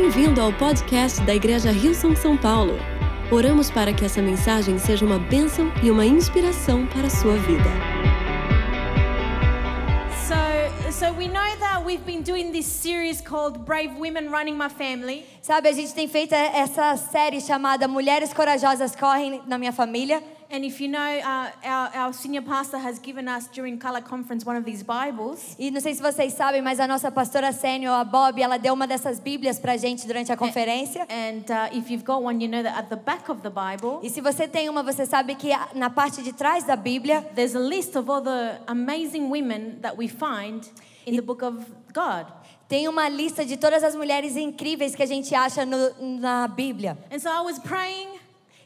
Bem-vindo ao podcast da Igreja Rio São Paulo. Oramos para que essa mensagem seja uma bênção e uma inspiração para a sua vida. So, so we know that we've been doing this series called Brave Women Running My Family. Sabe, a gente tem feito essa série chamada Mulheres Corajosas Correm na Minha Família. And if you know, uh, our, our senior pastor has given us during Color Conference one of these Bibles. E não sei se vocês sabem, mas a nossa pastora sênior, a Bob, ela deu uma dessas Bíblias pra gente durante a conferência. And uh, if you've got one, you know that at the back of the Bible, E se você tem uma, você sabe que na parte de trás da Bíblia there's a list of all the amazing women that we find in the book of God. tem uma lista de todas as mulheres incríveis que a gente acha no- na Bíblia. And so I was praying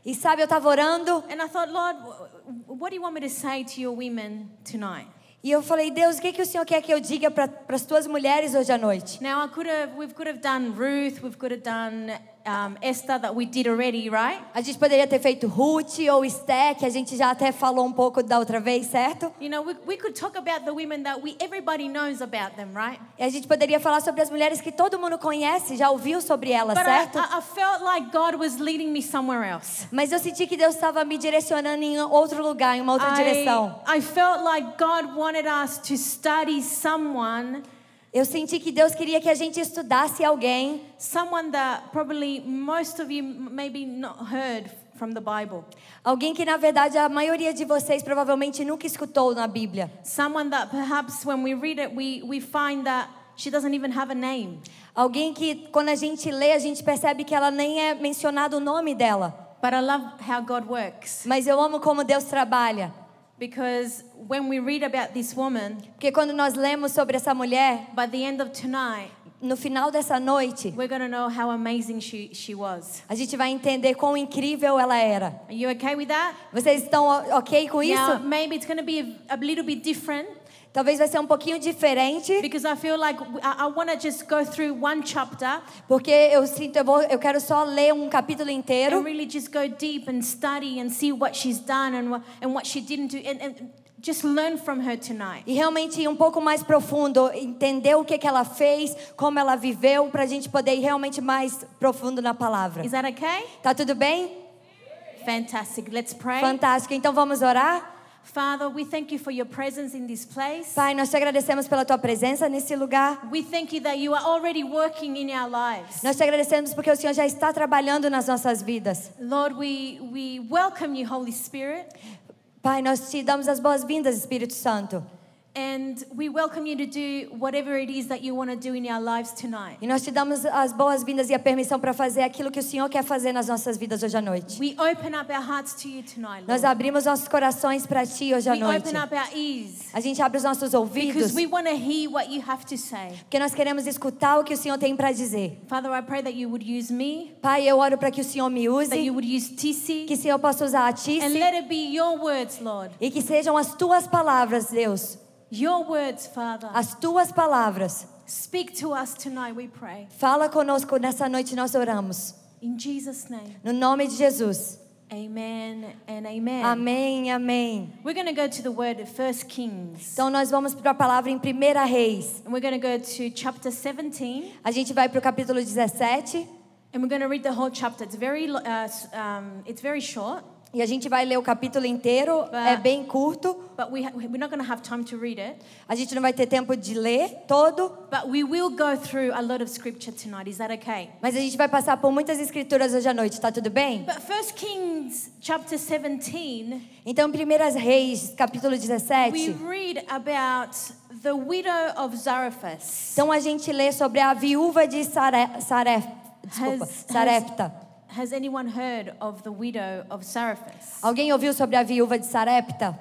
E sabe, eu estava orando and I thought, Lord, wh- what do you want me to say to your women tonight? e eu falei, Deus, o que, que o Senhor quer que eu diga para as tuas mulheres hoje à noite? Now I could have, we could have done Ruth, we could have done um, Esther that we did already, right? A gente poderia ter feito Ruth ou Esté, que a gente já até falou um pouco da outra vez, certo? You know, we, we could talk about the women that we everybody knows about them, right? E a gente poderia falar sobre as mulheres que todo mundo conhece, já ouviu sobre elas, But certo? I, I felt like God was leading me somewhere else. Mas eu senti que Deus estava me direcionando em outro lugar, em uma outra direção. I, I felt like God wanted us to study someone, Eu senti que Deus queria que a gente estudasse alguém, someone that probably most of you maybe not heard from the Bible. alguém que na verdade a maioria de vocês provavelmente nunca escutou na Bíblia. Someone that perhaps when we read it, we, we find that she doesn't even have a name. Alguém que quando a gente lê, a gente percebe que ela nem é mencionado o nome dela. But I love how God works. Mas eu amo como Deus trabalha. Because when we read about this woman, Porque quando nós lemos sobre essa mulher, by the end of tonight, no final dessa noite, we're going to know how amazing she, she was. a gente vai entender quão incrível ela era. Are you okay with that? Vocês estão ok com Now, isso? maybe it's going to be a, a little bit different Talvez vai ser um pouquinho diferente, because I feel like I, I want to just go through one chapter porque eu sinto, eu, vou, eu quero só ler um capítulo inteiro and really just go deep and study and see what she's done and what, and what she didn't do and, and just learn from her tonight. e realmente um pouco mais profundo, entender o que, que ela fez, como ela viveu, para a gente poder ir realmente mais profundo na palavra. Is that okay? Tá tudo bem? Fantastic. Let's pray. Fantástico. Então vamos orar? Father, we thank you for your presence in this place. Pai, nós te agradecemos pela tua presença nesse lugar. We thank you that you are already working in our lives. Nós te agradecemos porque o Senhor já está trabalhando nas nossas vidas. Lord, we, we welcome you, Holy Spirit, Pai, nós te damos as boas-vindas, Espírito Santo. And we welcome you to do whatever it is that you want to do in our lives tonight. E nós te damos as boas-vindas e a permissão para fazer aquilo que o Senhor quer fazer nas nossas vidas hoje à noite. We open up our hearts to you tonight, Nós Lord. abrimos nossos corações para ti hoje à We noite. open up our ears A gente abre os nossos ouvidos because we want to hear what you have to say. porque nós queremos escutar o que o Senhor tem para dizer. Father, I pray that you would use me, Pai, eu oro para que o Senhor me that you use, would use Tissy, que o Senhor possa usar a ti and let it be your words, Lord. e que sejam as tuas palavras, Deus. Your words, Father. As tuas palavras. Speak to us tonight, we pray. Fala conosco nessa noite, nós oramos. In Jesus' name. No nome de Jesus. Amen and amen. Amém, amém. We're going to go to the word of 1 Kings. Então nós vamos para a palavra em 1 Reis. And we're going to go to chapter 17. A gente vai para o capítulo 17 And we're going to read the whole chapter. It's very, uh, um, it's very short, e a gente vai ler o capítulo inteiro, é bem curto. but we ha- we're not going to have time to read it. A gente não vai ter tempo de ler todo, But we will go through a lot of scripture tonight. Is that okay? mas a gente vai passar por muitas escrituras hoje à noite, tá tudo bem? But 1 Kings chapter 17, Então, 1 Reis, capítulo we 17. read about the widow of Zarephath. Então a gente lê sobre a viúva de desculpa, Has- Sarepta. Has anyone heard of the widow of Zarephath? Alguém ouviu sobre a viúva de Sarepta?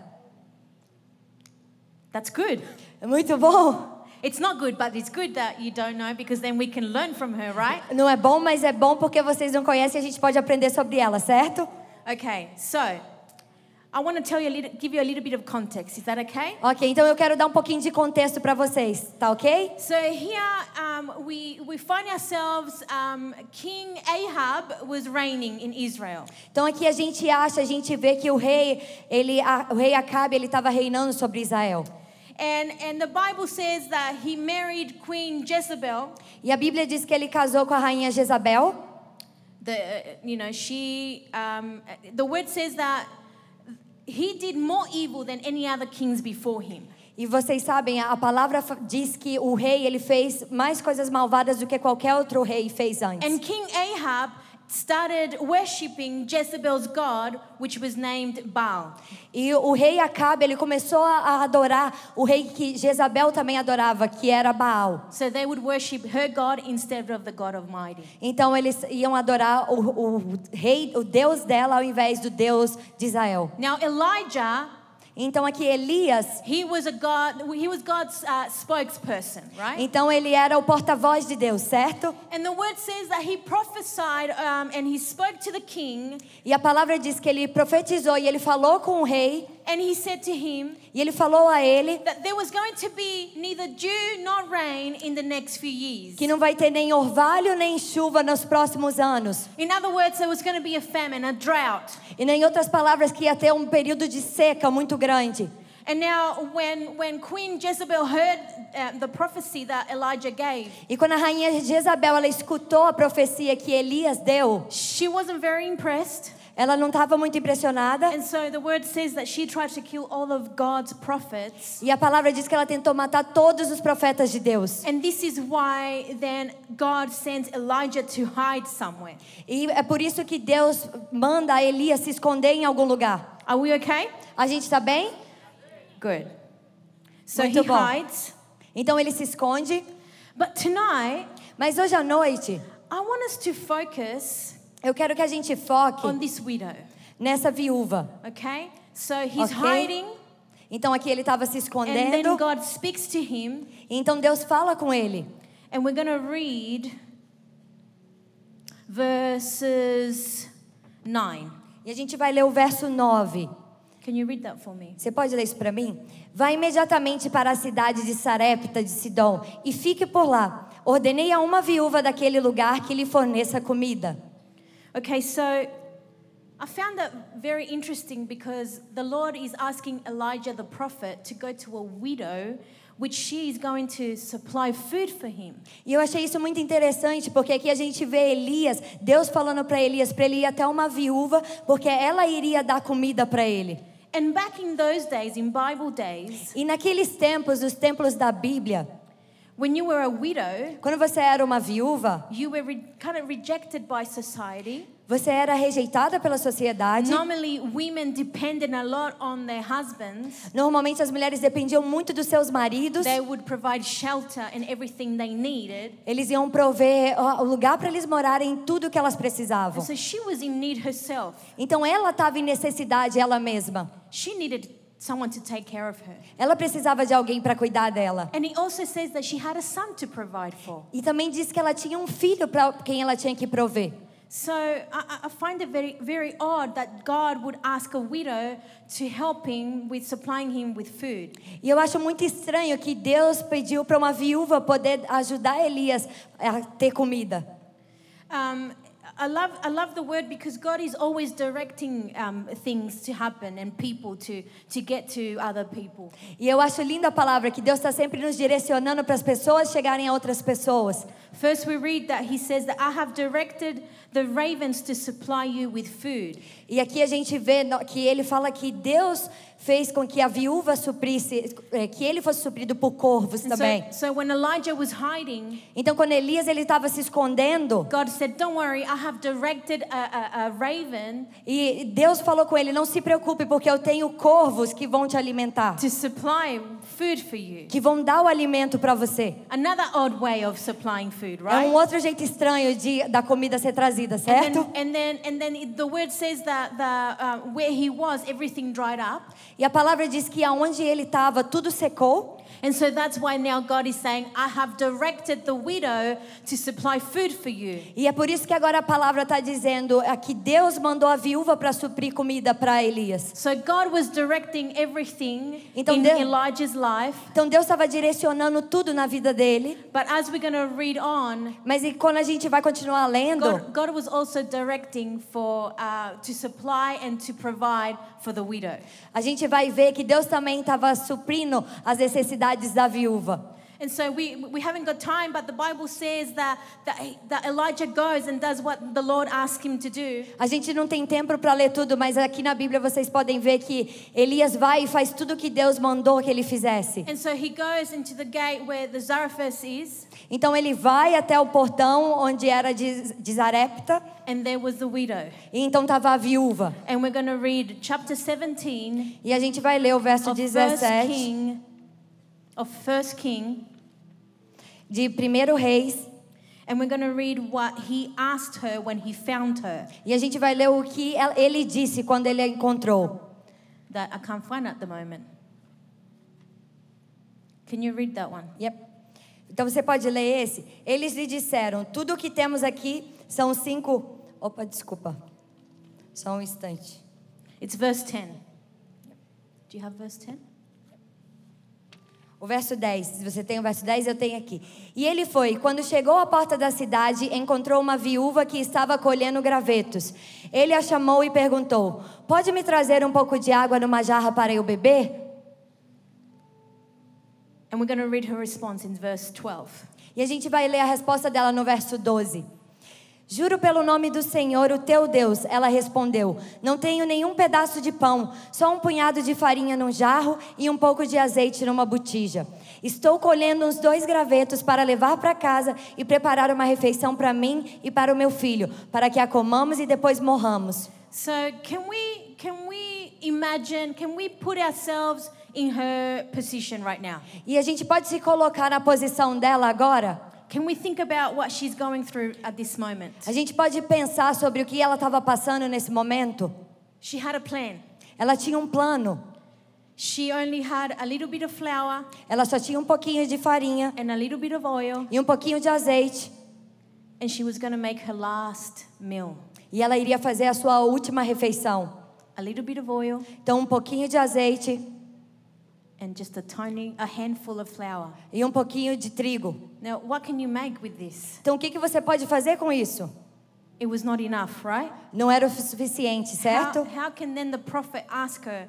That's good. É muito bom. It's not good, but it's good that you don't know because then we can learn from her, right? Não é bom, mas é bom porque vocês não conhecem e a gente pode aprender sobre ela, certo? Okay, so I want to tell you a little, give you a little bit of context. Is that okay? Ok, então eu quero dar um pouquinho de contexto para vocês, tá ok? So here um, we we find ourselves. Um, King Ahab was reigning in Israel, Então aqui a gente acha, a gente vê que o rei, ele, a- o rei Acabe, ele estava reinando sobre Israel. And, and the Bible says that he married Queen Jezebel. E a Bíblia diz que ele casou com a rainha Jezabel. The, uh, you know, she, um, the word says that he did more evil than any other kings before him. E vocês sabem, a palavra diz que o rei ele fez mais coisas malvadas do que qualquer outro rei fez antes. And King Ahab started worshipping Jezebel's God, which was named Baal. E o rei Acabe, ele começou a a adorar o rei que Jezabel também adorava, que era Baal. So they would worship her God instead of the God Almighty. Então eles iam adorar o, o rei, o Deus dela ao invés do Deus de Israel. Now Elijah, Então aqui Elias, he was a God, he was God's uh, spokesperson, right? então ele era o porta-voz de Deus, certo? And the word says that he prophesied um, and he spoke to the king, E a palavra diz que ele profetizou e ele falou com o rei and he said to him e ele falou a ele that there was going to be neither dew nor rain in the next few years. que não vai ter nem orvalho nem chuva nos próximos anos. In other words, there was going to be a famine, a drought. E nem outras palavras que ia ter um período de seca muito grande. And now, when, when Queen Jezebel heard the prophecy that Elijah gave, E quando a rainha Jezabel ela escutou a profecia que Elias deu, she wasn't very impressed. ela não estava muito impressionada. And so the word says that she tried to kill all of God's prophets. E a palavra diz que ela tentou matar todos os profetas de Deus. And this is why then God sends Elijah to hide somewhere. E é por isso que Deus manda Elias se esconder em algum lugar. Are we okay? A gente está bem? Good. So Muito he bom. hides. Então ele se esconde. But tonight, Mas hoje à noite, I want us to focus eu quero que a gente foque on this widow. nessa viúva. Okay? So he's Okay. hiding, Então aqui ele estava se and then escondendo. God speaks to him, Então Deus fala com ele. and we're going to read verses 9. E a gente vai ler o verso 9. Can you read that for me? Você pode ler isso para mim? Vá imediatamente para a cidade de Sarepta de Sidom e fique por lá. Ordenei a uma viúva daquele lugar que lhe forneça comida. Okay, so I found that very interesting because the Lord is asking Elijah the prophet to go to a widow, which she is going to supply food for him. E eu achei isso muito interessante, porque aqui a gente vê Elias, Deus falando para Elias para ele ir até uma viúva, porque ela iria dar comida para ele. And back in those days, in Bible days, E naqueles tempos, os templos da Bíblia, when you were a widow, quando você era uma viúva, you were re- kind of rejected by society. Você era rejeitada pela sociedade. Normally, women depended a lot on their husbands. Normalmente as mulheres dependiam muito dos seus maridos. They would provide shelter and everything they needed. Eles iam prover o lugar para eles morarem, tudo que elas precisavam. so she was in need herself. Então ela estava em necessidade ela mesma. She needed someone to take care of her. Ela precisava de alguém para cuidar dela. And he also says that she had a son to provide for. E também diz que ela tinha um filho para quem ela tinha que prover. So I, I- find it very, very odd that God would ask a widow to help him with supplying him with food. E eu acho muito estranho que Deus pediu para uma viúva poder ajudar Elias a ter comida. Um, I love, I love the word because God is always directing um, things to happen and people to, to get to other people. E eu acho linda a palavra que Deus está sempre nos direcionando para as pessoas chegarem a outras pessoas. First, we read that he says that I have directed the ravens to supply you with food. E aqui a gente vê que ele fala que Deus fez com que a viúva suprisse, eh, que ele fosse suprido por corvos também. so, so when Elijah was hiding, Então quando Elias ele estava se escondendo God said, Don't worry, I have directed a, a, a raven e Deus falou com ele, não se preocupe porque eu tenho corvos que vão te alimentar, to supply. Que vão dar o alimento para você. Another odd way of supplying food, É right? um outro jeito estranho de da comida ser trazida, And certo? then, and then, and then it- the word says that the, where he was, everything dried up. E a palavra diz que aonde ele estava tudo secou And so that's why now God is saying, I have directed the widow to supply food for you. E é por isso que agora a palavra está dizendo é que Deus mandou a viúva para suprir comida para Elias. So God was directing everything Então in Deus- Elijah's life. Então Deus estava direcionando tudo na vida dele. But as we're going to read on, Mas e quando a gente vai continuar lendo, God, God was also directing for uh, to supply and to provide for the widow. a gente vai ver que Deus também estava suprindo as necessidades da viúva. And so we, we haven't got time, but the Bible says that, that, that Elijah goes and does what the Lord asked him to do. A gente não tem tempo para ler tudo, mas aqui na Bíblia vocês podem ver que Elias vai e faz tudo o que Deus mandou que ele fizesse. And so he goes into the gate where the Zarephath is, Então ele vai até o portão onde era de, de Zarepta, and there was the widow. e então estava a viúva. And we're going to read chapter 17 E a gente vai ler o verso of First 17 King, of First King, de 1 Reis, and we're going to read what he asked her when he found her. e a gente vai ler o que el- ele disse quando ele a encontrou. That I can't find at the moment. Can you read that one? Yep. Então você pode ler esse. Eles lhe disseram: Tudo o que temos aqui são cinco. Opa, desculpa. Só um instante. It's verse 10. Do you have verse 10? O verso 10. Se você tem o verso 10, eu tenho aqui. E ele foi. Quando chegou à porta da cidade, encontrou uma viúva que estava colhendo gravetos. Ele a chamou e perguntou: Pode me trazer um pouco de água numa jarra para eu beber? And we're going to read her response in verse 12. E a gente vai ler a resposta dela no verso 12. Juro pelo nome do Senhor, o teu Deus, ela respondeu: Não tenho nenhum pedaço de pão, só um punhado de farinha num jarro e um pouco de azeite numa botija. Estou colhendo uns dois gravetos para levar para casa e preparar uma refeição para mim e para o meu filho, para que a comamos e depois morramos. So, can we can we imagine, can we put ourselves in her position right now? E a gente pode se colocar na posição dela agora? Can we think about what she's going through at this moment? A gente pode pensar sobre o que ela estava passando nesse momento? She had a plan. Ela tinha um plano. She only had a little bit of flour Ela só tinha um pouquinho de farinha and a little bit of oil, e um pouquinho de azeite. and she was going to make her last meal. E ela iria fazer a sua última refeição. A little bit of oil Então, um pouquinho de azeite and just a tiny, a handful of flour. e um pouquinho de trigo. Now, what can you make with this? Então, o que, que você pode fazer com isso? It was not enough, right? Não era o suficiente, certo? How, how can then the prophet ask her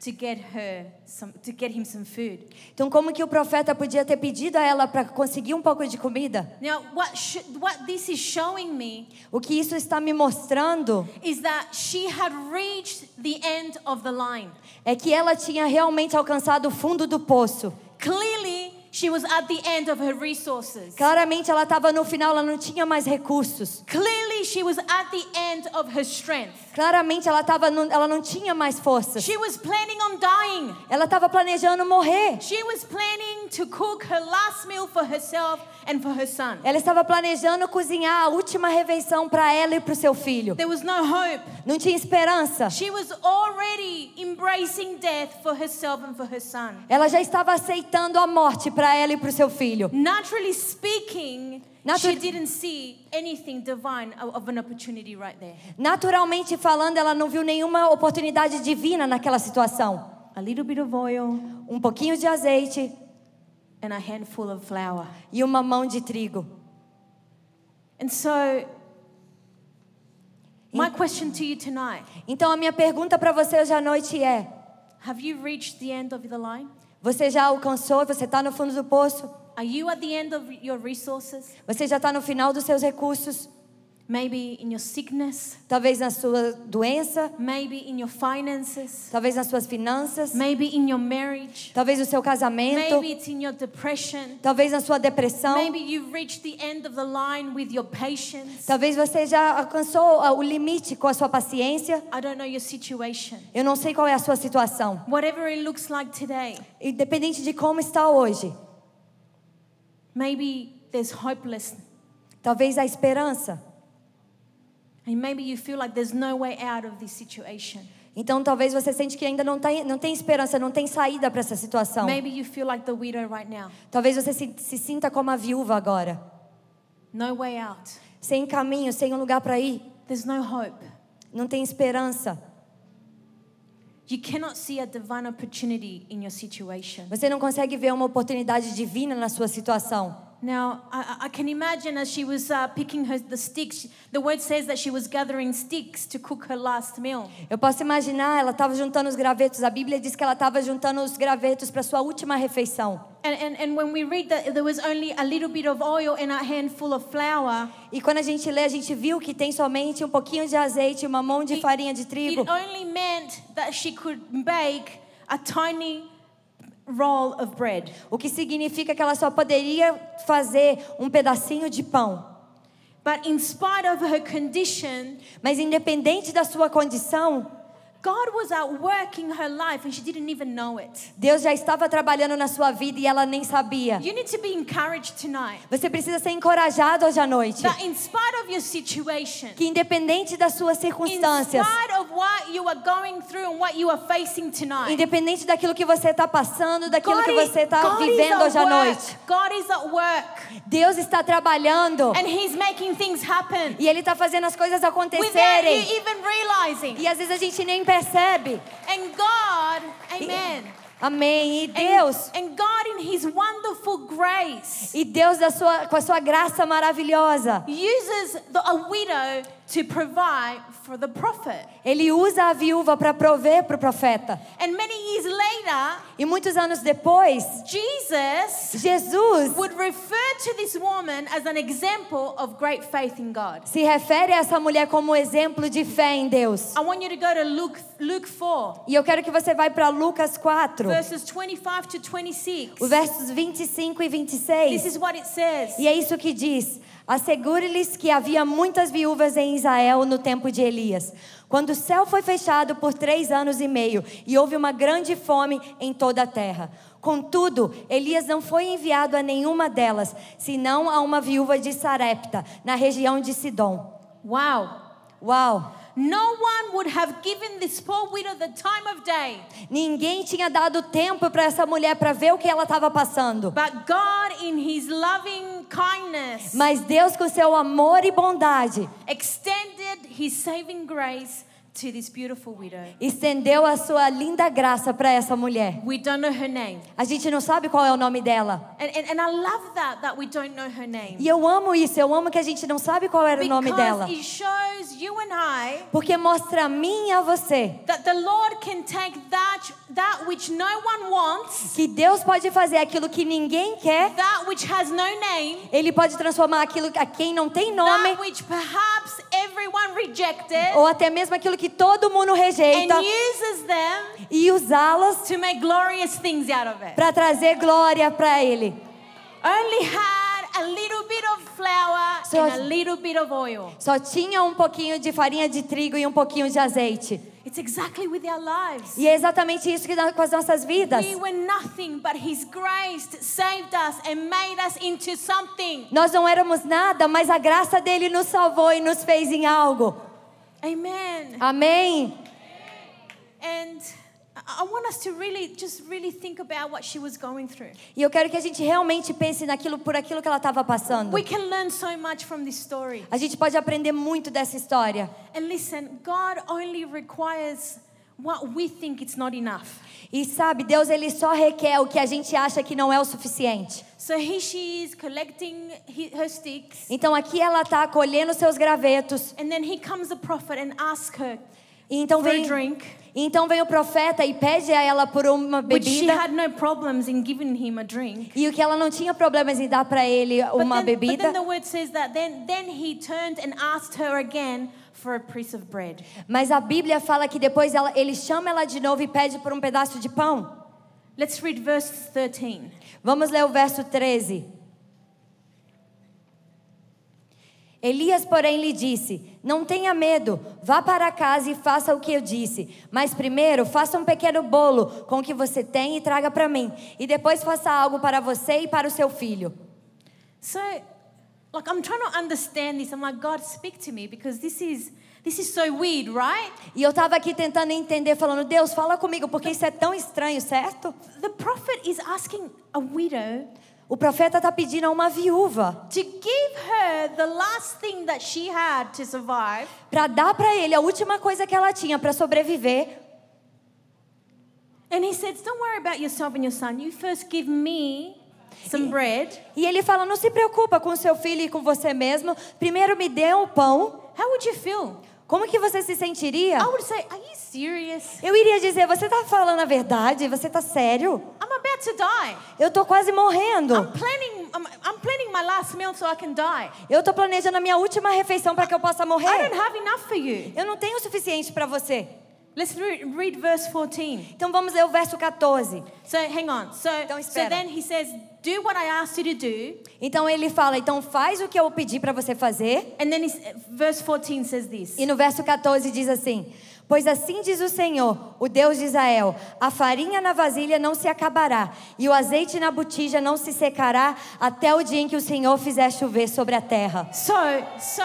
to get her some, to get him some food? Então, como que o profeta podia ter pedido a ela para conseguir um pouco de comida? Now, what sh- what this is showing me O que isso está me mostrando is that she had reached the end of the line. é que ela tinha realmente alcançado o fundo do poço. Clearly, she was at the end of her resources. Claramente, ela estava no final, ela não tinha mais recursos. Clearly, she was at the end of her strength. Claramente, ela, tava no, ela não tinha mais forças. She was planning on dying. Ela estava planejando morrer. She was planning to cook her last meal for herself and for her son. Ela estava planejando cozinhar a última refeição para ela e para o seu filho. There was no hope. Não tinha esperança. She was already embracing death for herself and for her son. Ela já estava aceitando a morte para ela e para o seu filho. Naturally speaking, Natu- she didn't see anything divine of of an opportunity right there. Naturalmente falando, ela não viu nenhuma oportunidade divina naquela situação. A little bit of oil Um pouquinho de azeite and a handful of flour. e uma mão de trigo. And so, my question to you tonight Então a minha pergunta para você hoje à noite é: have you reached the end of the line? Você já alcançou? Você está no fundo do poço? Are you at the end of your resources? Você já está no final dos seus recursos? Maybe in your sickness, Talvez na sua doença, maybe in your finances, talvez nas suas finanças, maybe in your marriage, talvez no seu casamento, maybe it's in your depression. talvez na sua depressão. Maybe you've reached the end of the line with your patience. Talvez você já alcançou ah, o limite com a sua paciência. I don't know your situation. Eu não sei qual é a sua situação. Whatever it looks like today, Independente de como está hoje, maybe there's hopelessness. talvez a esperança. Então talvez você sente que ainda não, tá, não tem esperança, não tem saída para essa situação. Maybe you feel like the widow right now. Talvez você se, se sinta como a viúva agora, No way out. sem caminho, sem um lugar para ir, There's no hope. não tem esperança. You cannot see a divine opportunity in your situation. Você não consegue ver uma oportunidade divina na sua situação. Now, I, I can imagine as she was uh, picking her, the sticks, the word says that she was gathering sticks to cook her last meal. Eu posso imaginar, ela estava juntando os gravetos. A Bíblia diz que ela estava juntando os gravetos para sua última refeição. And, and, and when we read that there was only a little bit of oil and a handful of flour, E quando a gente lê, a gente viu que tem somente um pouquinho de azeite e uma mão de farinha de trigo. it only meant that she could bake a tiny roll of bread. O que significa que ela só poderia fazer um pedacinho de pão. But in spite of her condition, Mas independente da sua condição, God was at work in her life and she didn't even know it. Deus já estava trabalhando na sua vida e ela nem sabia. You need to be encouraged tonight Você precisa ser encorajado hoje à noite. that in spite of your situation, Que independente das suas in circunstâncias, spite of what you are going through and what you are facing tonight, independente daquilo que você está passando, daquilo God que você está vivendo hoje à noite, God is at work Deus está trabalhando and He's making things happen e Ele está fazendo as coisas without you acontecerem. even realizing. E às vezes a gente nem percebe. And God, Amen. Amém. E And- Deus, and, God in His wonderful grace e Deus da sua, com a sua graça maravilhosa, uses the, a widow to provide for the prophet. Ele usa a viúva para prover para o profeta. And many years later, E muitos anos depois, Jesus Jesus would refer to this woman as an example of great faith in God. se refere a essa mulher como exemplo de fé em Deus. I want you to go to Luke, Luke 4, E eu quero que você vá para Lucas 4, verses 25 to 26. os versos 25 e This 26. is what it says. E é isso que diz: Assegure-lhes que havia muitas viúvas em Israel no tempo de Elias, quando o céu foi fechado por três anos e meio e houve uma grande fome em toda a terra. Contudo, Elias não foi enviado a nenhuma delas, senão a uma viúva de Sarepta, na região de Sidom. Wow. Uau! No one would have given this poor widow the time of day, Ninguém tinha dado tempo para essa mulher para ver o que ela estava passando. but God, in His loving kindness, Mas Deus, com seu amor e bondade, extended His saving grace to this beautiful widow. estendeu a sua linda graça para essa mulher. We don't know her name. A gente não sabe qual é o nome dela. And, and, and I love that, that we don't know her name. E eu amo isso, eu amo que a gente não sabe qual era o nome dela. Because it shows you and I Porque mostra a mim e a você that the Lord can take that, that which no one wants, que Deus pode fazer aquilo que ninguém quer, that which has no name, Ele pode transformar aquilo a quem não tem nome, that which perhaps everyone rejected, ou até mesmo aquilo que todo mundo and rejeita, uses them e usá-las to make glorious things out of it. para trazer glória para Ele. Only had a little bit of flour So- and a little bit of oil. Só tinha um pouquinho de farinha de trigo e um pouquinho de azeite. It's exactly with our lives. E é exatamente isso que dá com as nossas vidas. We were nothing, but His grace saved us and made us into something. Nós não éramos nada, mas a graça dele nos salvou e nos fez em algo. Amen. Amém. And I I want us to really, just really think about what she was going through. E eu quero que a gente realmente pense naquilo por aquilo que ela estava passando. We can learn so much from this story. A gente pode aprender muito dessa história. And listen, God only requires what we think it's not enough. E sabe, Deus ele só requer o que a gente acha que não é o suficiente. So here she is collecting he- her sticks, Então aqui ela está colhendo seus gravetos. and then here comes the prophet and asks her E então for a vem, drink, então vem o profeta e pede a ela por uma bebida. E o que ela não tinha problemas em dar para ele But uma but bebida. then the word says that then, then he turned and asked her again for a piece of bread. Mas a Bíblia fala que depois ela, ele chama ela de novo e pede por um pedaço de pão. Let's read verse 13. Vamos ler o verso 13. Elias, porém, lhe disse: Não tenha medo, vá para casa e faça o que eu disse. Mas primeiro, faça um pequeno bolo com o que você tem e traga para mim. E depois faça algo para você e para o seu filho. So like I'm trying to understand this. I'm like, God, speak to me because this is this is so weird, right? E eu estava aqui tentando entender, falando, Deus, fala comigo, porque isso é tão estranho, certo? The prophet is asking a widow O profeta está pedindo a uma viúva to give her the last thing that she had to survive. para dar para ele a última coisa que ela tinha para sobreviver. And he says, Don't worry about yourself and your son. You first give me some bread. E ele fala: Não se preocupa com seu filho e com você mesmo. Primeiro me dê um pão. How would you feel? Como que você se sentiria? I would say, Are you serious? Eu iria dizer: Você está falando a verdade? Você está sério? I'm about to die. Eu tô quase morrendo. I'm planning I'm, I'm planning my last meal so I can die. Eu tô planejando a minha última refeição para que eu possa I morrer. don't have enough for you. Eu não tenho o suficiente para você. Let's re- read verse 14. Então vamos ler o verso 14. So hang on. So, Então so espera. then he says, Do what I asked you to do. Então ele fala: Então faz o que eu pedi para você fazer. And then verse 14 says this E no verso 14 diz assim: Pois assim diz o Senhor, o Deus de Israel: a farinha na vasilha não se acabará, e o azeite na botija não se secará, até o dia em que o Senhor fizer chover sobre a terra. So, so,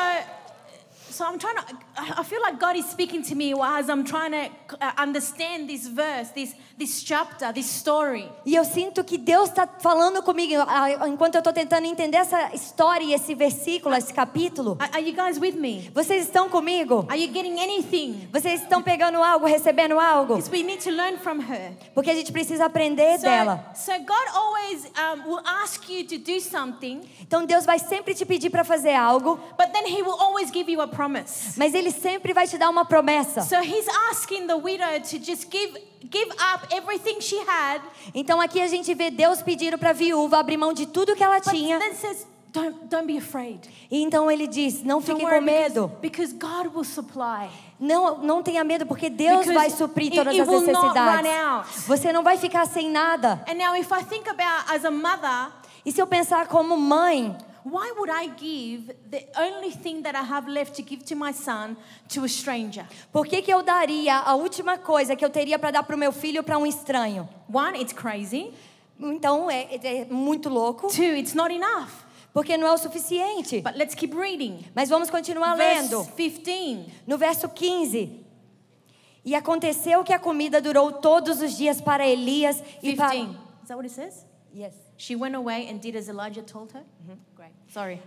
so I'm trying to. I feel like God is speaking to me as I'm trying to uh, understand this verse, this this chapter, this story. E eu sinto que Deus está falando comigo ah, enquanto eu estou tentando entender essa história e esse versículo, esse capítulo. Are, are you guys with me? Vocês estão comigo? Are you getting anything? Vocês estão pegando algo, recebendo algo? Because we need to learn from her. Porque a gente precisa aprender So, dela. so God always um, will ask you to do something, Então Deus vai sempre te pedir para fazer algo, but then He will always give you a promise. Mas Ele sempre vai te dar uma promessa. So He's asking the widow to just give give up everything she had, Então aqui a gente vê Deus pedindo para a viúva abrir mão de tudo que ela tinha. then says, "Don't don't be afraid. E então ele diz: Não fique com medo. because, because God will supply." Não, não tenha medo, porque Deus Because vai suprir it- todas it as will not necessidades. Você não vai ficar sem nada. And now, if I think about as a mother, E se eu pensar como mãe, why would I give the only thing that I have left to give to my son to a stranger? por que, que eu daria a última coisa que eu teria para dar para o meu filho para um estranho? One, it's crazy. Então é, é muito louco, Two, it's not enough. porque não é o suficiente. But let's keep reading. Mas vamos continuar Verse lendo. 15. No verso 15. E aconteceu que a comida durou todos os dias para Elias e para. 15. Is that what it says? Yes. She went away and did as Elijah told her? Great. Sorry.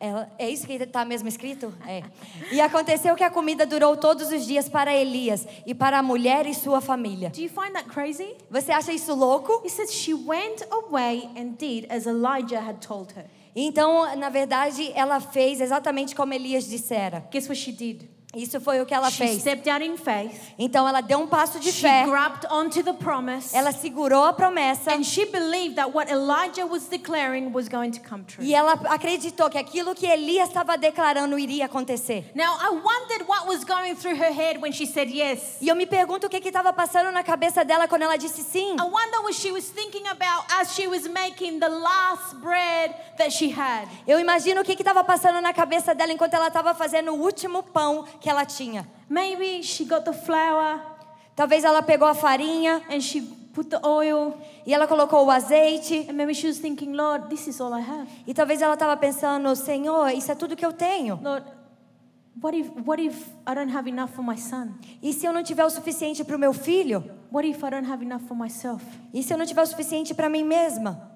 Ela- é isso que está mesmo escrito? É. E aconteceu que a comida durou todos os dias para Elias e para a mulher e sua família. Do you find that crazy? Você acha isso louco? It says she went away and did as Elijah had told her. Então, na verdade, ela fez exatamente como Elias dissera. Guess what she did? Isso foi o que ela She fez. stepped out in faith. Então, ela deu um passo de She fé. grabbed onto the promise. Ela segurou a promessa And she believed that what Elijah was declaring was going to come true. e ela acreditou que aquilo que Elias estava declarando iria acontecer. Now, I wondered what was going through her head when she said yes. E eu me pergunto o que estava passando na cabeça dela quando ela disse sim. I wonder what she was thinking about as she was making the last bread that she had. Eu imagino o que estava passando na cabeça dela enquanto ela estava fazendo o último pão que ela tinha. Maybe she got the flour Talvez ela pegou a farinha and she put the oil, e ela colocou o azeite. and maybe she was thinking, Lord, this is all I have. E talvez ela estava pensando, Senhor, isso é tudo que eu tenho. Lord, what if, what if I don't have enough for my son? E se eu não tiver o suficiente para o meu filho? What if I don't have enough for myself? E se eu não tiver o suficiente para mim mesma?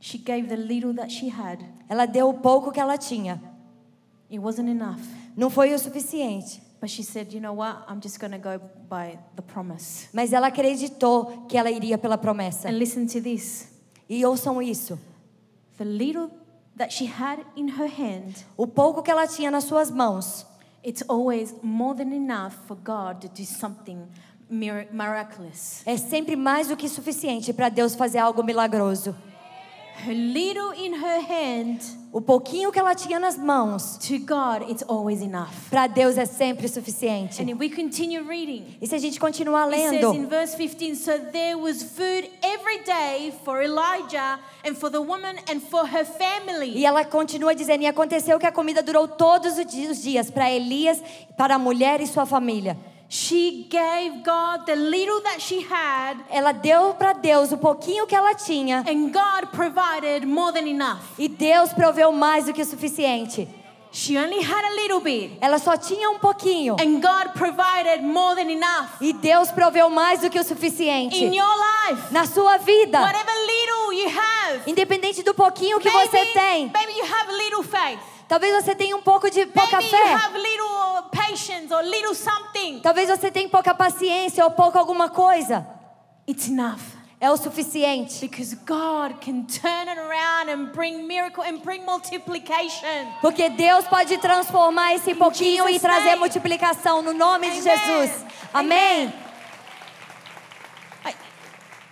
She gave the little that she had. Ela deu o pouco que ela tinha. It wasn't enough. Não foi o suficiente. But she said, you know what? I'm just going to go by the promise. Mas ela acreditou que ela iria pela promessa. And listen to this E ouçam isso. the little that she had in her hand, O pouco que ela tinha nas suas mãos it's always more than enough for God to do something mir- miraculous. é sempre mais do que suficiente para Deus fazer algo milagroso. Her little in her hand, O pouquinho que ela tinha nas mãos, to God, it's always enough. para Deus é sempre suficiente. And if we continue reading, E se a gente continuar It says lendo, in verse 15, so there was food every day for Elijah and for the woman and for her family. e ela continua dizendo: E aconteceu que a comida durou todos os dias para Elias, para a mulher e sua família. She gave God the little that she had, Ela deu para Deus o pouquinho que ela tinha and God provided more than enough. e Deus proveu mais do que o suficiente. She only had a little bit, Ela só tinha um pouquinho and God provided more than enough. e Deus proveu mais do que o In suficiente your life, na sua vida. whatever little you have, Independente do pouquinho que você maybe, tem. maybe you have little faith. Talvez você tenha um pouco de pouca Maybe you fé. have little patience or little something. Talvez você tenha pouca paciência ou pouco alguma coisa. It's enough. É o suficiente. Because God can turn it around and bring miracle and bring multiplication. Porque Deus pode transformar esse pouquinho e trazer multiplicação no nome de. Jesus. Amém.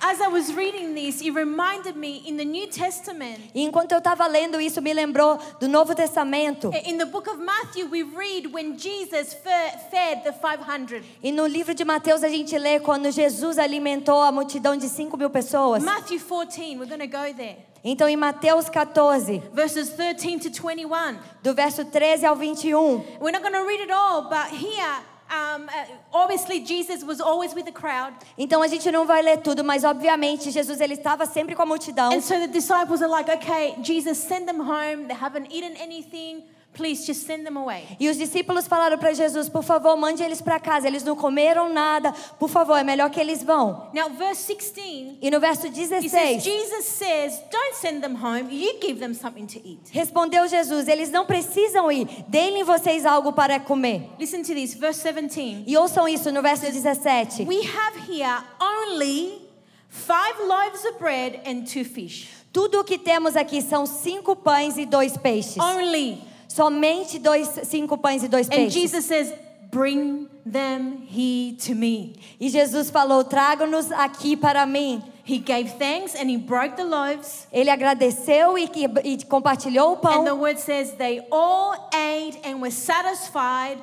As I was reading this, it reminded me in the New Testament. E enquanto eu estava lendo isso, me lembrou do Novo Testamento. In the book of Matthew, we read when Jesus fe- fed the 500. E no livro de Mateus a gente lê quando Jesus alimentou a multidão de 5 mil pessoas. Matthew 14, we're going to go there. Então em Mateus 14, Verses 13 to 21. do verso 13 ao 21. We're not going to read it all, but here, um, uh, obviously, Jesus was always with the crowd. Então a gente não vai ler tudo, mas obviamente Jesus ele estava sempre com a multidão. And so the disciples are like, okay, Jesus, send them home. They haven't eaten anything. Please just send them away. E os discípulos falaram para Jesus: por favor, mande eles para casa. Eles não comeram nada. Por favor, é melhor que eles vão. Now, verse 16, E no verso he says, 16, Jesus says, don't send them home. You give them something to eat. respondeu Jesus: eles não precisam ir. Deem vocês algo para comer. Listen to this, verse 17. E ouçam isso no verso 17. We have here only five loaves of bread and two fish. Tudo o que temos aqui são cinco pães e dois peixes. Only. Somente dois, cinco pães e dois And peixes. Jesus says, bring them here to me. E Jesus falou: tragam-nos aqui para mim. He gave thanks and he broke the loaves. Ele agradeceu e, e compartilhou o pão. And the word says they all ate and were satisfied.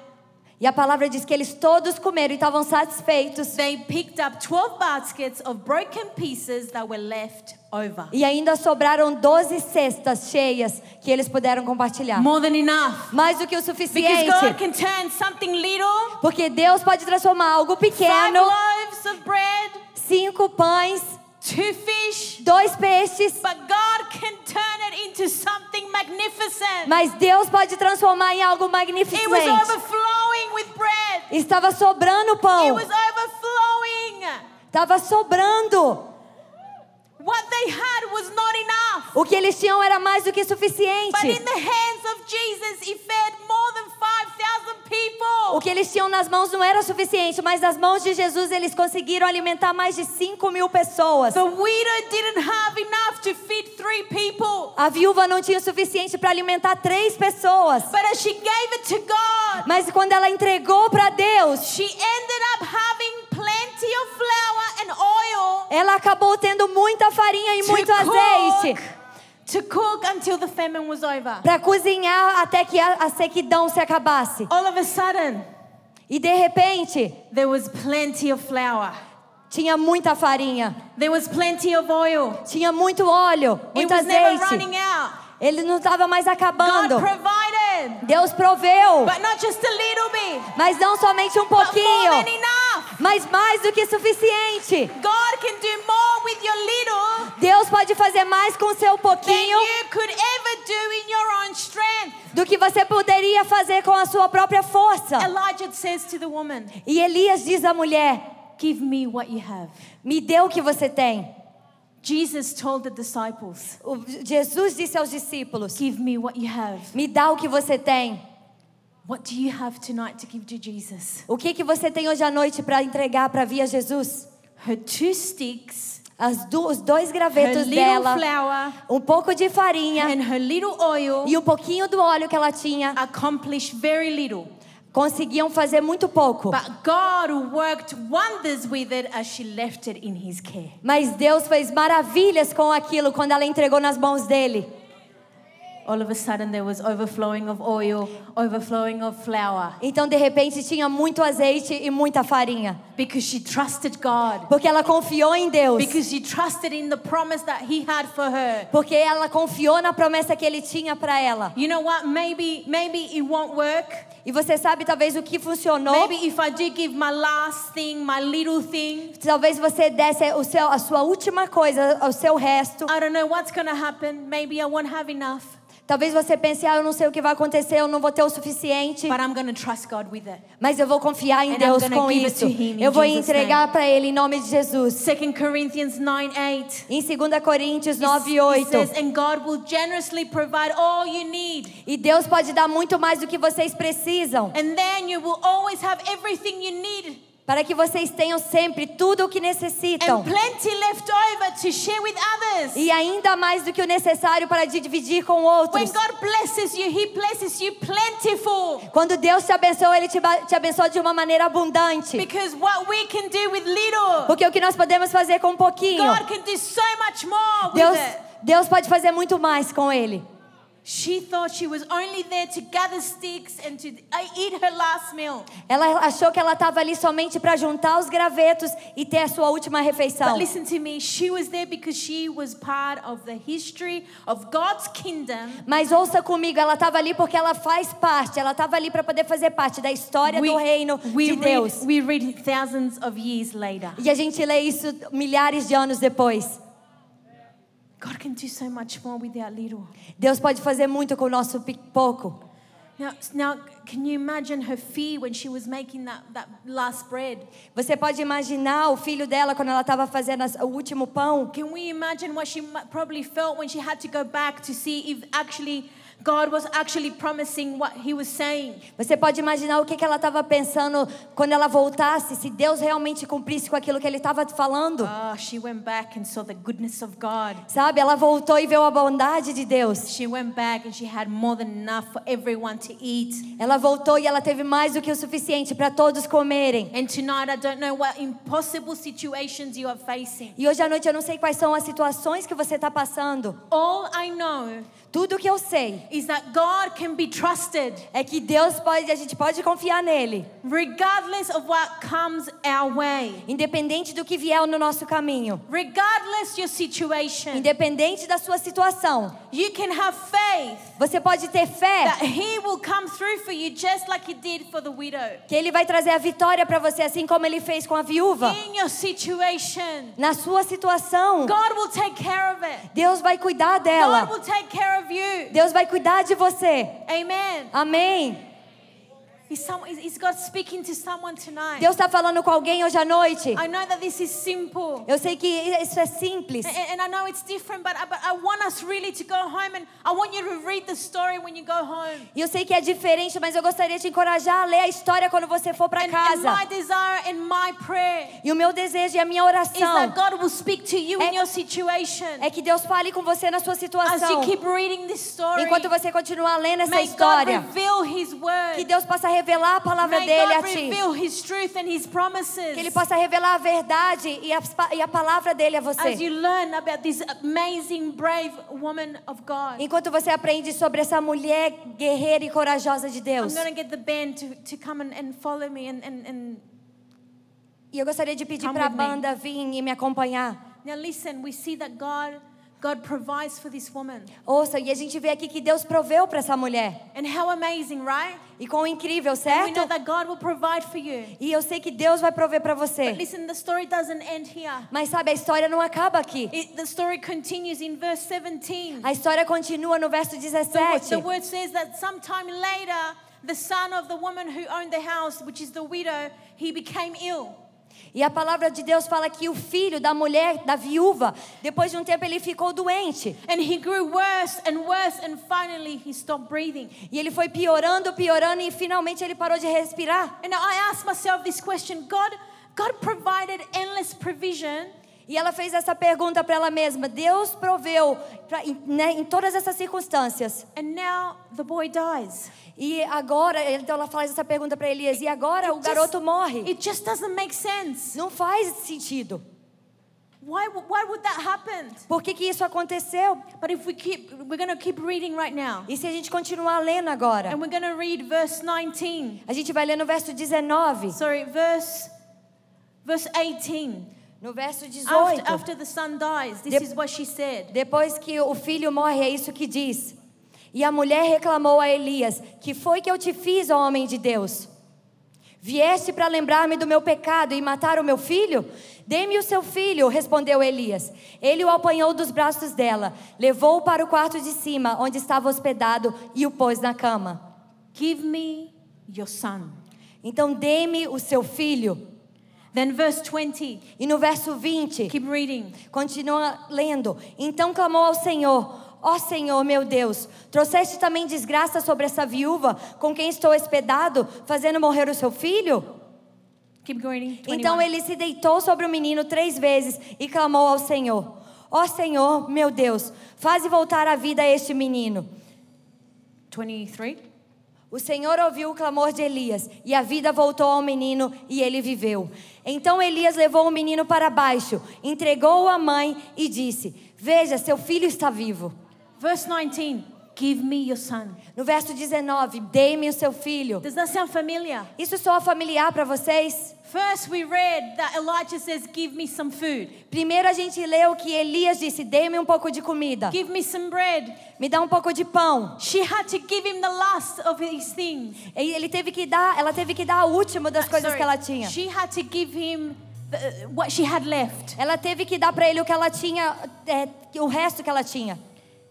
E a palavra diz que eles todos comeram e estavam satisfeitos. They picked up 12 baskets of broken pieces that were left over. E ainda sobraram 12 cestas cheias que eles puderam compartilhar. More than enough. Mais do que o Because suficiente. God can turn something little, Porque Deus pode transformar algo five pequeno, loaves of bread, cinco pães, two fish, dois peixes. but God can turn it into something magnificent. Mas Deus pode transformar em algo It was magnificente. overflowing with bread. Estava sobrando It pão. was overflowing. Estava sobrando. What they had was not enough. O que eles tinham era mais do que But in suficiente. the hands of Jesus, He fed more than 5,000 people. O que eles tinham nas mãos não era suficiente, mas nas mãos de Jesus eles conseguiram alimentar mais de 5 mil pessoas. A viúva não tinha o suficiente para alimentar três pessoas. God, Mas quando ela entregou para Deus, she ended up having plenty of flour and oil ela acabou tendo muita farinha e to muito azeite to cook until the famine was over. para cozinhar até que a, a sequidão se acabasse. All of a sudden, E de repente, there was plenty of flour. tinha muita farinha, There was plenty of oil. tinha muito óleo, It muito was never azeite. running out. Ele não estava mais God acabando. provided, Deus proveu, but not just a little bit, mas não somente um but more pouquinho, than enough. Mas mais do que suficiente. God can do more with your little Deus pode fazer mais com seu than pouquinho you could ever do in your own strength. do que você poderia fazer com a sua própria força. Elijah says to the woman, E Elias diz à mulher: Give me what you have. Me dê o que você tem. Jesus told the disciples, Jesus disse aos discípulos: Give me what you have. Me dá o que você tem. O que que você tem hoje à noite para entregar para vir a Jesus? Her two sticks, As os dois gravetos little dela, flour, um pouco de farinha and her little oil e um pouquinho do óleo que ela tinha, accomplished very little. conseguiam fazer muito pouco. But God worked wonders with it as she left it in His care. Mas Deus fez maravilhas com aquilo quando ela entregou nas mãos dele. All of a sudden there was overflowing of oil, overflowing of flour. Então, de repente, tinha muito azeite e muita farinha. Because she trusted God. Porque ela confiou em Deus. Because she trusted in the promise that He had for her. Porque ela confiou na promessa que ele tinha para ela. You know what? Maybe, maybe it won't work. E você sabe talvez o que funcionou? Maybe if I do give my last thing, my little thing, Talvez você desse o seu, a sua última coisa, o seu resto. I don't know what's to happen. Maybe I won't have enough. Talvez você pense, ah, eu não sei o que vai acontecer, eu não vou ter o suficiente. But I'm going to trust God with it. Mas eu vou confiar em And Deus com isso. Eu vou Jesus' entregar para Ele em nome de Jesus. 2 Corinthians 9 8. Em 2 Coríntios 9, It 8. says, and God will generously provide all you need. E Deus pode dar muito mais do que vocês precisam. And then you will always have everything you need Para que vocês tenham sempre tudo o que necessitam. and plenty left over to share with others. E ainda mais do que o necessário para dividir com When outros. You. Quando Deus te abençoa, Ele te, te abençoa de uma maneira abundante. Because what we can do with little, Porque o que nós podemos fazer com um pouquinho, so much more Deus. Deus pode fazer muito mais com Ele. She thought she was only there to gather sticks and to eat her last meal. Ela achou que ela estava ali somente para juntar os gravetos e ter a sua última refeição. But listen to me, she was there because she was part of the history of God's kingdom. Mas ouça comigo, ela estava ali porque ela faz parte, ela estava ali para poder fazer parte da história do reino we de read, Deus. we read thousands of years later. E a gente lê isso milhares de anos depois. God can do so much more with that little. Deus pode fazer muito com o nosso pouco. Now, now, can you imagine her fear when she was making that, that last bread? Você pode imaginar o filho dela quando ela estava fazendo o último pão? Can we imagine what she probably felt when she had to go back to see if actually God was actually promising what He was saying? Você pode imaginar o que, ela estava pensando quando ela voltasse, se Deus realmente cumprisse com aquilo que ele estava falando? Ah, she went back and saw the goodness of God. Sabe, ela voltou e viu a bondade de Deus. She went back and she had more than enough for everyone to eat. Ela voltou e ela teve mais do que o suficiente para todos comerem. And tonight, I don't know what impossible situations you are facing. E hoje à noite eu não sei quais são as situações que você está passando. All I know Tudo que eu sei is that God can be trusted é que Deus pode, a gente pode confiar nele, regardless of what comes our way. independente do que vier no nosso caminho, Regardless your situation, independente da sua situação. you can have faith Você pode ter fé that He will come through for you just like He did for the widow. que ele vai trazer a vitória para você, assim como ele fez com a viúva. In your situation, Na sua situação, God will take care of it. Deus vai cuidar God dela. will take care of. Deus vai cuidar de você. Amen. Amém. Deus está falando com alguém hoje à noite. I know that this is simple. Eu sei que isso é simples. And, and I know it's different, but I, but I want us really to go home and I want you to read the story when you go home. E eu sei que é diferente, mas eu gostaria de te encorajar a ler a história quando você for para casa. my desire and my prayer E o meu desejo e a minha is oração that God will speak to you in É- your situation é que Deus fale com você na sua as you situação. keep reading this story. Enquanto você continuar lendo essa May God história, reveal His word. que Deus possa revelar a palavra May dele a God ti. reveal His truth and His promises. Que ele possa revelar a verdade e a, e a palavra dele a as você. you learn about this amazing, brave woman of God. Enquanto você aprende sobre essa mulher guerreira e corajosa de I'm Deus. going to get the band to, to come and, and follow me and, and, and E eu gostaria de pedir para a with me. banda vir e me acompanhar. Now listen, we see that God God provides for this woman. Ouça, e a gente vê aqui que Deus proveu para essa mulher. And how amazing, right? E quão incrível, We certo? know that God will provide for you. E eu sei que Deus vai prover para você. But listen, the story doesn't end here. Mas sabe, a história não acaba aqui. It, the story continues in verse 17. A história continua no verso The, wo- 17. the word says that sometime later, the son of the woman who owned the house, which is the widow, he became ill. E a palavra de Deus fala que o filho da mulher, da viúva, depois de um tempo ele ficou doente. And he grew worse and worse, and finally he stopped breathing. E ele foi piorando, piorando e finalmente ele parou de respirar. And I asked myself this question God, God provided endless provision. E ela fez essa pergunta para ela mesma: Deus proveu pra, em, né, em todas essas circunstâncias. And now the boy dies. E agora, então ela faz essa pergunta para Elias: e agora o It garoto just- morre? It just doesn't make sense. Não faz sentido. Why, why would that happen? Por que, que isso aconteceu? But if we keep, we're going to keep reading right now. E se a gente continuar lendo agora? And we're going to read verse 19. A gente vai ler no verso 19. Sorry, verse, verse 18. No verso 18. After, after the son dies, this Dep- is what she said. Depois que o filho morre, é isso que diz. E a mulher reclamou a Elias: Que foi que eu te fiz, ó homem de Deus? Vieste para lembrar-me do meu pecado e matar o meu filho? Dê-me o seu filho, respondeu Elias. Ele o apanhou dos braços dela, levou-o para o quarto de cima, onde estava hospedado, e o pôs na cama. Give me your son. Então, dê-me o seu filho. Then verse 20. E no verso 20, Keep reading. Continua lendo. Então clamou ao Senhor: Ó Senhor, meu Deus, trouxeste também desgraça sobre essa viúva com quem estou hospedado, fazendo morrer o seu filho? Keep reading. 21. Então ele se deitou sobre o menino três vezes e clamou ao Senhor: Ó Senhor, meu Deus, faze voltar à vida este menino. 23. O Senhor ouviu o clamor de Elias, e a vida voltou ao menino, e ele viveu. Então Elias levou o menino para baixo, entregou-o à mãe e disse: Veja, seu filho está vivo. Verse 19. Give me your son. No verso 19, dê-me o seu filho. Does that sound familiar? Isso soa familiar para vocês? First, we read that Elijah says, Give me some food. Primeiro a gente leu que Elias disse: Dê-me um pouco de comida, Give me some bread. me dá um pouco de pão. She had to give him the last of these things. Ele teve que dar, ela teve que dar o último das coisas Sorry. que ela tinha. She had to give him the, what she had left. Ela teve que dar para ele o que ela tinha, é, o resto que ela tinha.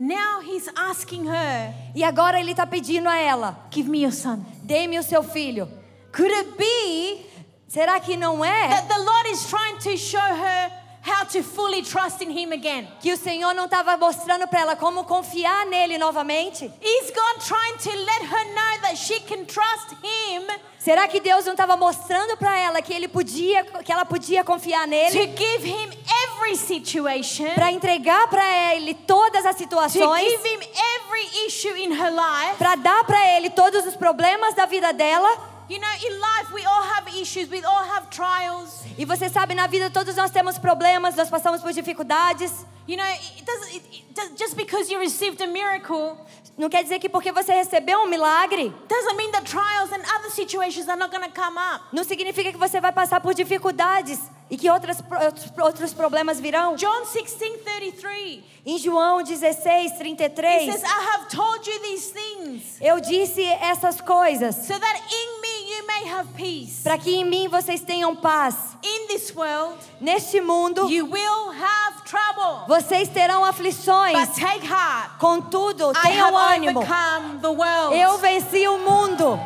Now he's asking her, E agora ele está pedindo a ela: Give me your son. Dê-me o seu filho. Could it be Será que não é that the Lord is trying to show her how to fully trust in Him again? que o Senhor não estava mostrando para ela como confiar nele novamente? Is God trying to let her know that she can trust Him Será que Deus não estava mostrando para ela que ele podia, que ela podia confiar to nele? give Him every situation, Para entregar para ele todas as to situações, give Him every issue in her life? para dar para ele todos os problemas da vida dela? You know, in life we all have issues, we all have trials. E você sabe, na vida todos nós temos problemas, nós passamos por dificuldades. You know, it doesn't, it, it just because you received a miracle Não quer dizer que porque você recebeu um milagre, doesn't mean that trials and other situations are not going to come up. não significa que você vai passar por dificuldades e que outras, outros, problemas virão. John 16:33. Em João 16, It 33, says, "I have told you these things eu disse essas coisas so that in me para que em mim vocês tenham paz. In this world Neste mundo, you will have trouble, vocês terão aflições. but take heart. Contudo, tenham ânimo. overcome the world." Eu venci o mundo.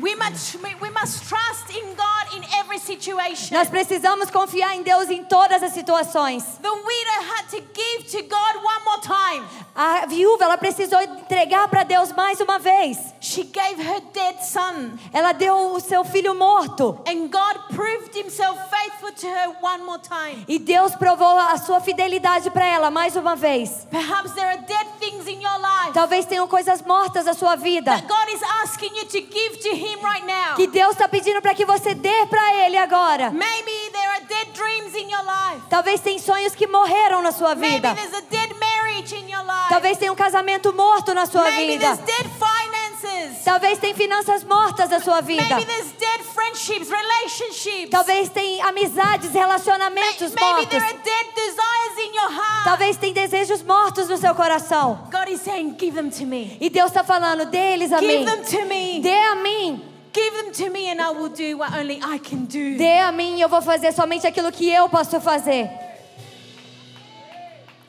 We must we must trust in God in every situation. Nós precisamos confiar em Deus em todas as situações. The widow had to give to God one more time. A viúva, ela precisou entregar para Deus mais uma vez. She gave her dead son, Ela deu o seu filho morto. and God proved himself faithful to her one more time. E Deus provou a sua fidelidade para ela mais uma vez. Perhaps there are dead things in your life Talvez tenham coisas mortas na sua vida. that God is asking you to give to him. Que Deus está pedindo para que você dê para Ele agora. Maybe there are dead dreams in your life. Talvez tenha sonhos que morreram na sua Maybe vida. there's a dead marriage in your life. Talvez tenha um casamento morto na sua Maybe vida. there's dead finances. Talvez tenha finanças mortas na sua vida. Maybe there's dead friendships, relationships. Talvez tenha amizades, relacionamentos mortos. Talvez tenha desejos mortos no seu coração. God is saying, Give them to me. E Deus está falando, dê eles a Give mim. them to me. Dê a mim. Give them to me, and I will do what only I can do. Dê a mim e eu vou fazer somente aquilo que eu posso fazer.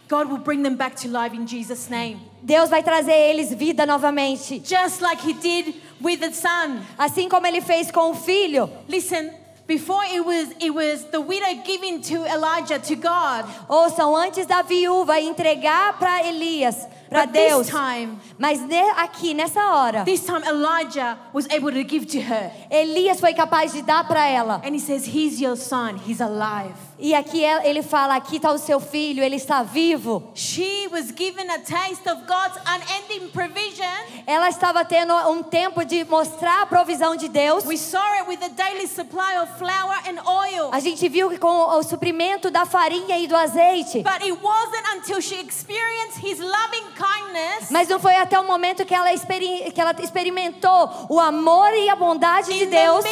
God will bring them back to life in Jesus' name. Deus vai trazer eles vida novamente. Just like He did with the son. Assim como ele fez com o filho. Listen, before it was it was the widow giving to Elijah to God. Oh, Ouçam, antes da viúva entregar para Elias, para But Deus. this time, Mas ne- aqui, nessa hora, this time Elijah was able to give to her. Elias foi capaz de dar para ela. And he says, He's your son, he's alive. E aqui é- ele fala: aqui está o seu filho, ele está vivo. She was given a taste of God's unending provision. Ela estava tendo um tempo de mostrar a provisão de Deus. We saw it with the daily supply of flour and oil. A gente viu que com o suprimento da farinha e do azeite. But it wasn't until she experienced his loving kindness Mas não foi até o momento que ela, que ela experimentou o amor e a bondade de Deus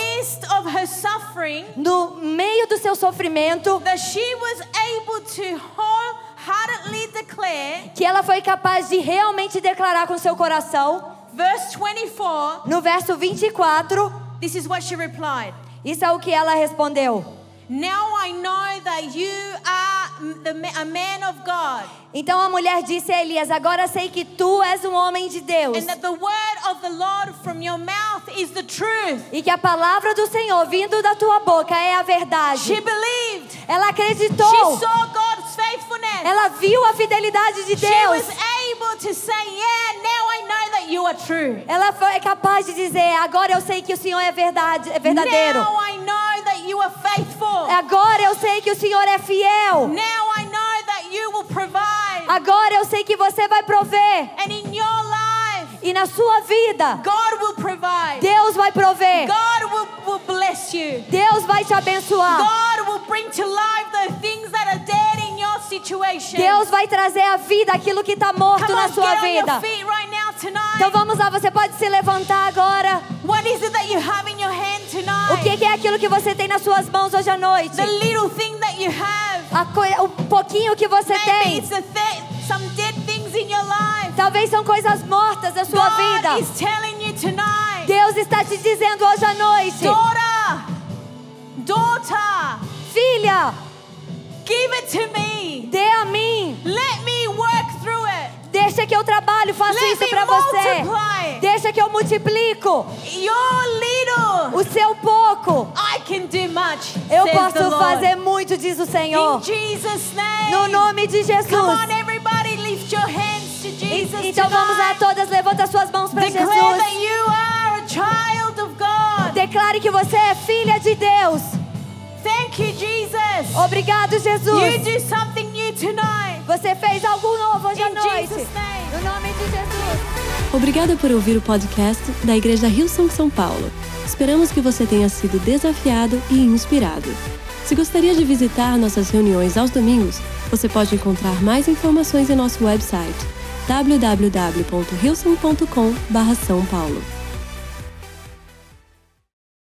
no meio do seu sofrimento that she was able to wholeheartedly declare, que ela foi capaz de realmente declarar com seu coração. verse 24, No verso 24, this is what she replied. isso é o que ela respondeu. Now I know that you are a man of God Então a mulher disse a Elias: Agora sei que tu és um homem de Deus and that the word of the Lord from your mouth is the truth. e que a palavra do Senhor vindo da tua boca é a She verdade. believed. Ela She acreditou. saw God's faithfulness. Ela viu a fidelidade de She Deus. was able to say, Yeah, now I know that you are true. Ela foi capaz de dizer: Agora eu sei que o Senhor é verdade, é verdadeiro. Now I know you are faithful. Agora eu sei que o Senhor é fiel. Now I know that you will provide. Agora eu sei que você vai prover. And in your life, E na sua vida, God will provide. Deus vai prover. God will, will bless you. Deus vai te abençoar. God will bring to life the things that are dead in your situation. Deus vai trazer à vida aquilo que está morto Come na on, sua get on your vida. feet right now tonight. Então vamos lá, você pode se levantar agora. Aquilo que você tem nas suas mãos hoje à noite? The little thing that you have. A o pouquinho que você Maybe tem. it's the thi- some dead things in your life. Talvez são coisas mortas da sua God vida. is telling you tonight. Deus está te dizendo hoje à noite. Daughter, daughter, Filha, give it to me. dê a mim. Let me work through it. Deixa que eu trabalho, faço Let isso para você. multiply. Deixa que eu multiplico Your little, o seu pouco. I can do much. Eu posso fazer muito, diz o Senhor. In Jesus' name. No nome de Come on, Jesus. everybody, lift your hands to Jesus Então vamos lá, tonight. todas, levanta suas mãos para Declare that Jesus. you are a child of God. Declare que você é filha de Deus. Thank you, Jesus. Obrigado, You Jesus. do something tonight. Você fez algo novo hoje à noite. Jesus' name. No nome de Jesus. Obrigada por ouvir o podcast da Igreja Rio São São Paulo. Esperamos que você tenha sido desafiado e inspirado. Se gostaria de visitar nossas reuniões aos domingos, você pode encontrar mais informações em nosso website www.rilson.com/são paulo.